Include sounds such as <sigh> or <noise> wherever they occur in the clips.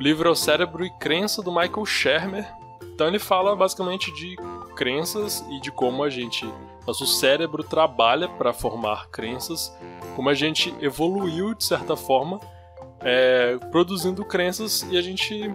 Livro é O Cérebro e Crença, do Michael Shermer. Então ele fala basicamente de crenças e de como a gente, nosso cérebro trabalha para formar crenças, como a gente evoluiu de certa forma, é, produzindo crenças e a gente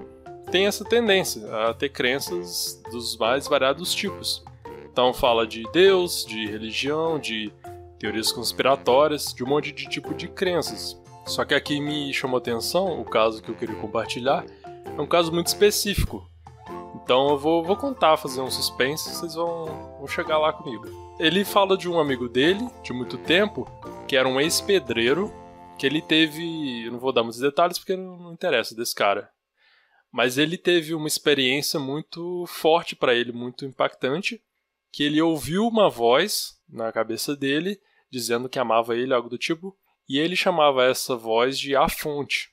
tem essa tendência a ter crenças dos mais variados tipos. Então fala de Deus, de religião, de teorias conspiratórias, de um monte de tipo de crenças. Só que aqui me chamou atenção o caso que eu queria compartilhar, é um caso muito específico. Então eu vou, vou contar, fazer um suspense, vocês vão, vão chegar lá comigo. Ele fala de um amigo dele, de muito tempo, que era um ex-pedreiro, que ele teve. Eu não vou dar muitos detalhes porque não interessa desse cara. Mas ele teve uma experiência muito forte para ele, muito impactante, que ele ouviu uma voz na cabeça dele dizendo que amava ele, algo do tipo, e ele chamava essa voz de a fonte,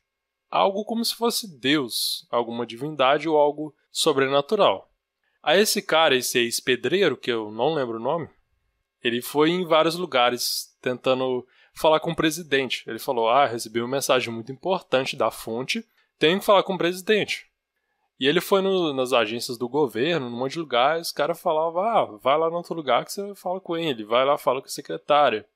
algo como se fosse Deus, alguma divindade ou algo sobrenatural. A esse cara, esse ex-pedreiro, que eu não lembro o nome, ele foi em vários lugares tentando falar com o presidente. Ele falou: Ah, recebi uma mensagem muito importante da fonte, tenho que falar com o presidente. E ele foi no, nas agências do governo, num monte de lugares, os caras falavam, ah, vai lá no outro lugar que você fala com ele, vai lá, fala com a secretária.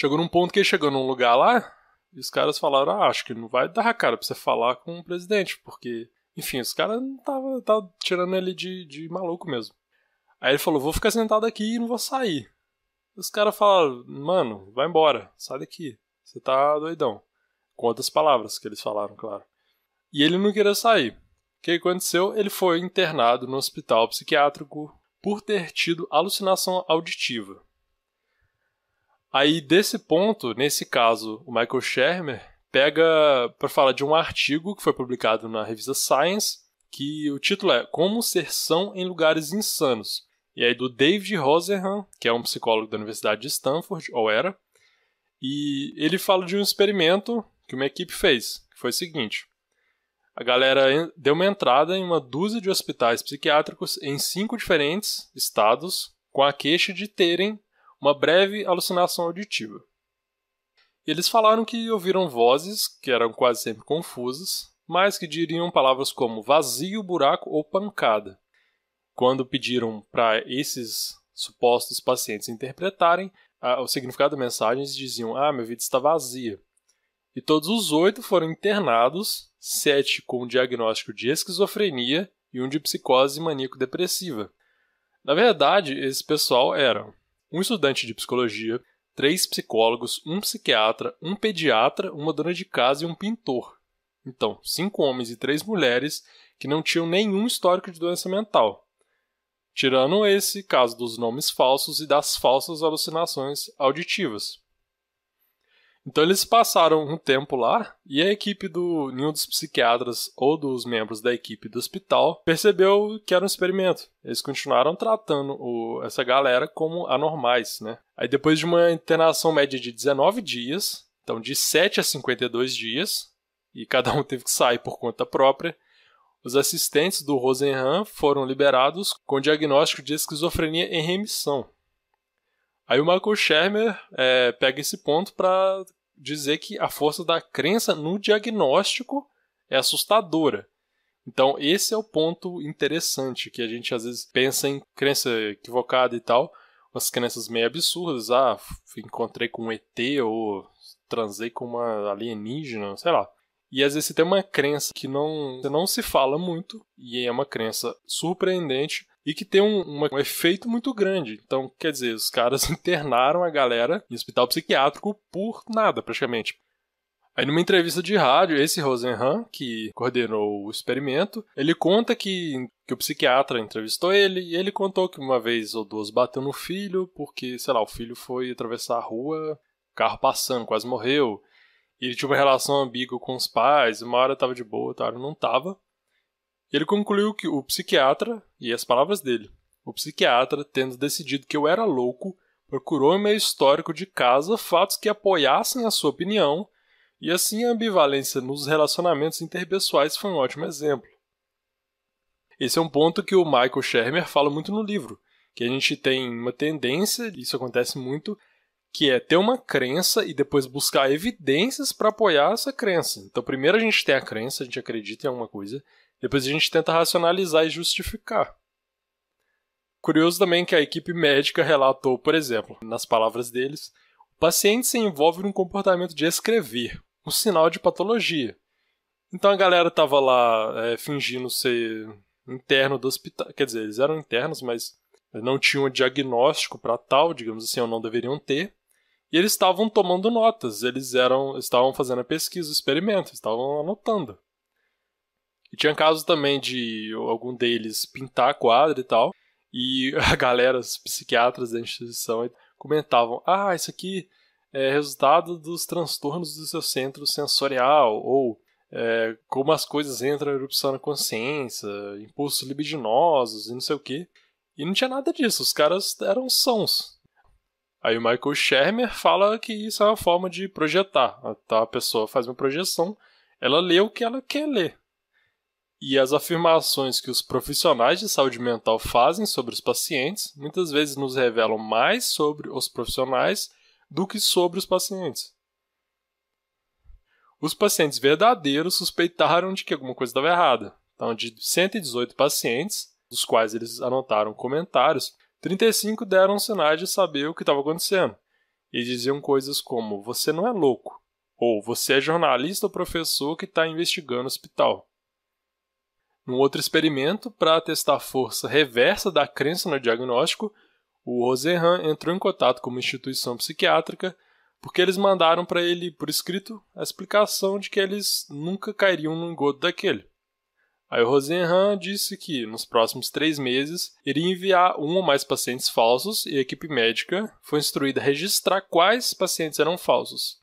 Chegou num ponto que ele chegou num lugar lá, e os caras falaram, ah, acho que não vai dar cara pra você falar com o presidente, porque, enfim, os caras tava, tava tirando ele de, de maluco mesmo. Aí ele falou, vou ficar sentado aqui e não vou sair. Os caras falaram, mano, vai embora, sai daqui, você tá doidão. Com outras palavras que eles falaram, claro. E ele não queria sair. O que aconteceu? Ele foi internado no hospital psiquiátrico por ter tido alucinação auditiva. Aí, desse ponto, nesse caso, o Michael Shermer pega para falar de um artigo que foi publicado na revista Science, que o título é Como Ser São em Lugares Insanos. E aí do David Rosenhan, que é um psicólogo da Universidade de Stanford, ou era, e ele fala de um experimento que uma equipe fez, que foi o seguinte: a galera deu uma entrada em uma dúzia de hospitais psiquiátricos em cinco diferentes estados com a queixa de terem uma breve alucinação auditiva. Eles falaram que ouviram vozes que eram quase sempre confusas, mas que diriam palavras como vazio, buraco ou pancada. Quando pediram para esses supostos pacientes interpretarem o significado da mensagem, eles diziam: Ah, minha vida está vazia. E todos os oito foram internados, sete com diagnóstico de esquizofrenia e um de psicose maníaco-depressiva. Na verdade, esse pessoal eram um estudante de psicologia, três psicólogos, um psiquiatra, um pediatra, uma dona de casa e um pintor. Então, cinco homens e três mulheres que não tinham nenhum histórico de doença mental. Tirando esse caso dos nomes falsos e das falsas alucinações auditivas. Então eles passaram um tempo lá e a equipe do nenhum dos psiquiatras ou dos membros da equipe do hospital percebeu que era um experimento. Eles continuaram tratando o, essa galera como anormais, né? Aí depois de uma internação média de 19 dias, então de 7 a 52 dias, e cada um teve que sair por conta própria, os assistentes do Rosenhan foram liberados com diagnóstico de esquizofrenia em remissão. Aí o Michael Shermer é, pega esse ponto para dizer que a força da crença no diagnóstico é assustadora. Então, esse é o ponto interessante que a gente às vezes pensa em crença equivocada e tal, umas crenças meio absurdas, ah, encontrei com um ET ou transei com uma alienígena, sei lá. E às vezes você tem uma crença que não, não se fala muito, e é uma crença surpreendente, e que tem um, uma, um, efeito muito grande. Então, quer dizer, os caras <laughs> internaram a galera em hospital psiquiátrico por nada, praticamente. Aí numa entrevista de rádio, esse Rosenhan, que coordenou o experimento, ele conta que, que o psiquiatra entrevistou ele e ele contou que uma vez ou duas bateu no filho porque, sei lá, o filho foi atravessar a rua, carro passando, quase morreu. E ele tinha uma relação ambígua com os pais, uma hora tava de boa, outra hora não tava. Ele concluiu que o psiquiatra, e as palavras dele, o psiquiatra, tendo decidido que eu era louco, procurou em meu histórico de casa fatos que apoiassem a sua opinião, e assim a ambivalência nos relacionamentos interpessoais foi um ótimo exemplo. Esse é um ponto que o Michael Shermer fala muito no livro, que a gente tem uma tendência, isso acontece muito, que é ter uma crença e depois buscar evidências para apoiar essa crença. Então, primeiro a gente tem a crença, a gente acredita em alguma coisa, depois a gente tenta racionalizar e justificar. Curioso também que a equipe médica relatou, por exemplo, nas palavras deles, o paciente se envolve num comportamento de escrever, um sinal de patologia. Então a galera estava lá é, fingindo ser interno do hospital, quer dizer, eles eram internos, mas não tinham diagnóstico para tal, digamos assim, ou não deveriam ter. E eles estavam tomando notas, eles eram, estavam fazendo a pesquisa, o experimento, estavam anotando. E tinha casos também de algum deles pintar quadro e tal, e <laughs> a galera, os psiquiatras da instituição, comentavam: ah, isso aqui é resultado dos transtornos do seu centro sensorial, ou é, como as coisas entram em erupção na consciência, impulsos libidinosos e não sei o que. E não tinha nada disso, os caras eram sãos. Aí o Michael Shermer fala que isso é uma forma de projetar. Então a pessoa faz uma projeção, ela lê o que ela quer ler. E as afirmações que os profissionais de saúde mental fazem sobre os pacientes muitas vezes nos revelam mais sobre os profissionais do que sobre os pacientes. Os pacientes verdadeiros suspeitaram de que alguma coisa estava errada. Então, de 118 pacientes, dos quais eles anotaram comentários, 35 deram sinais de saber o que estava acontecendo. E diziam coisas como: Você não é louco. Ou Você é jornalista ou professor que está investigando o hospital. Num outro experimento, para testar a força reversa da crença no diagnóstico, o Rosenhan entrou em contato com uma instituição psiquiátrica porque eles mandaram para ele por escrito a explicação de que eles nunca cairiam num engodo daquele. Aí o Rosenhan disse que, nos próximos três meses, iria enviar um ou mais pacientes falsos e a equipe médica foi instruída a registrar quais pacientes eram falsos.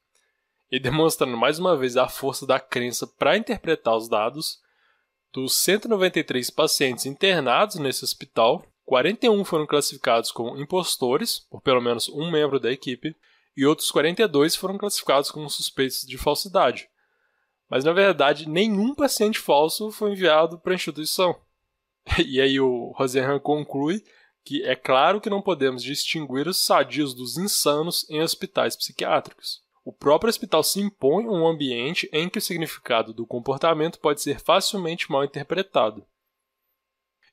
E demonstrando mais uma vez a força da crença para interpretar os dados, dos 193 pacientes internados nesse hospital, 41 foram classificados como impostores, por pelo menos um membro da equipe, e outros 42 foram classificados como suspeitos de falsidade. Mas na verdade, nenhum paciente falso foi enviado para a instituição. <laughs> E aí o Rosenhan conclui que é claro que não podemos distinguir os sadios dos insanos em hospitais psiquiátricos. O próprio hospital se impõe um ambiente em que o significado do comportamento pode ser facilmente mal interpretado.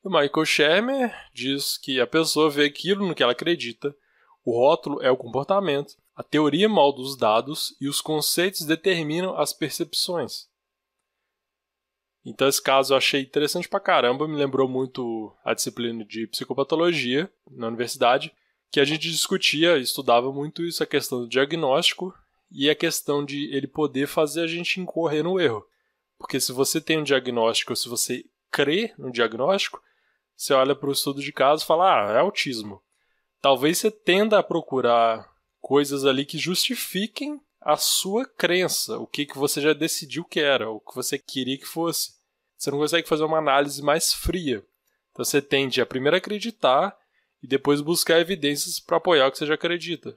O Michael Shermer diz que a pessoa vê aquilo no que ela acredita, o rótulo é o comportamento, a teoria molda os dados e os conceitos determinam as percepções. Então esse caso eu achei interessante pra caramba, me lembrou muito a disciplina de psicopatologia na universidade, que a gente discutia e estudava muito isso, a questão do diagnóstico e a questão de ele poder fazer a gente incorrer no erro. Porque se você tem um diagnóstico, se você crê no diagnóstico, você olha para o estudo de caso e fala, ah, é autismo. Talvez você tenda a procurar coisas ali que justifiquem a sua crença, o que, que você já decidiu que era, o que você queria que fosse. Você não consegue fazer uma análise mais fria. Então você tende a primeiro acreditar e depois buscar evidências para apoiar o que você já acredita.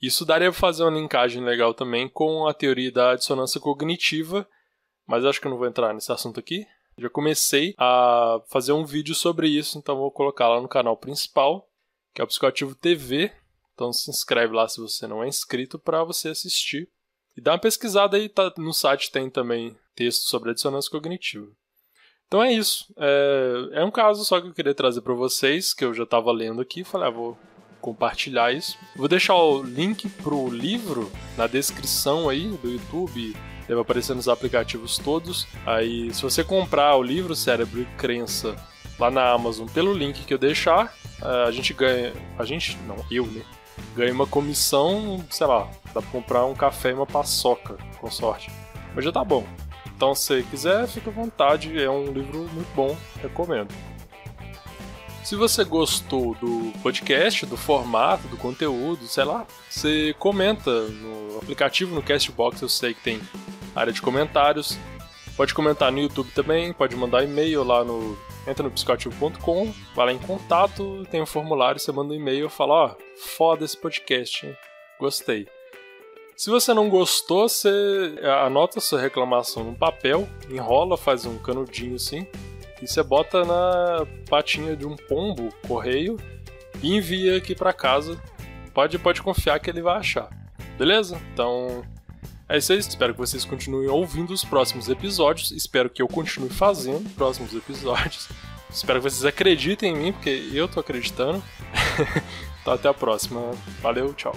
Isso daria para fazer uma linkagem legal também com a teoria da dissonância cognitiva, mas acho que eu não vou entrar nesse assunto aqui. Já comecei a fazer um vídeo sobre isso, então vou colocar lá no canal principal, que é o Psicoativo TV, então se inscreve lá se você não é inscrito para você assistir. E dá uma pesquisada aí, tá, no site tem também texto sobre a dissonância cognitiva. Então é isso. É, é um caso só que eu queria trazer para vocês, que eu já estava lendo aqui. Falei, ah, vou compartilhar isso. Vou deixar o link pro livro na descrição aí do YouTube. Deve aparecer nos aplicativos todos. Aí, se você comprar o livro Cérebro e Crença lá na Amazon pelo link que eu deixar, é, a gente ganha. A gente. Não, eu, né? ganha uma comissão, sei lá, dá pra comprar um café e uma paçoca, com sorte. Mas já tá bom. Então, se quiser, fica à vontade, é um livro muito bom, recomendo. Se você gostou do podcast, do formato, do conteúdo, sei lá, você comenta no aplicativo, no Castbox, eu sei que tem área de comentários. Pode comentar no YouTube também, pode mandar e-mail lá no entra no psicoativo.com, vai lá em contato, tem um formulário, você manda um e-mail e fala, ó, oh, foda esse podcast, hein? gostei. Se você não gostou, você anota sua reclamação no papel, enrola, faz um canudinho assim, e você bota na patinha de um pombo, correio, e envia aqui para casa pode, pode confiar que ele vai achar. Beleza? Então, é isso aí. Espero que vocês continuem ouvindo os próximos episódios. Espero que eu continue fazendo próximos episódios. Espero que vocês acreditem em mim, porque eu tô acreditando. <laughs> então, até a próxima. Valeu, tchau.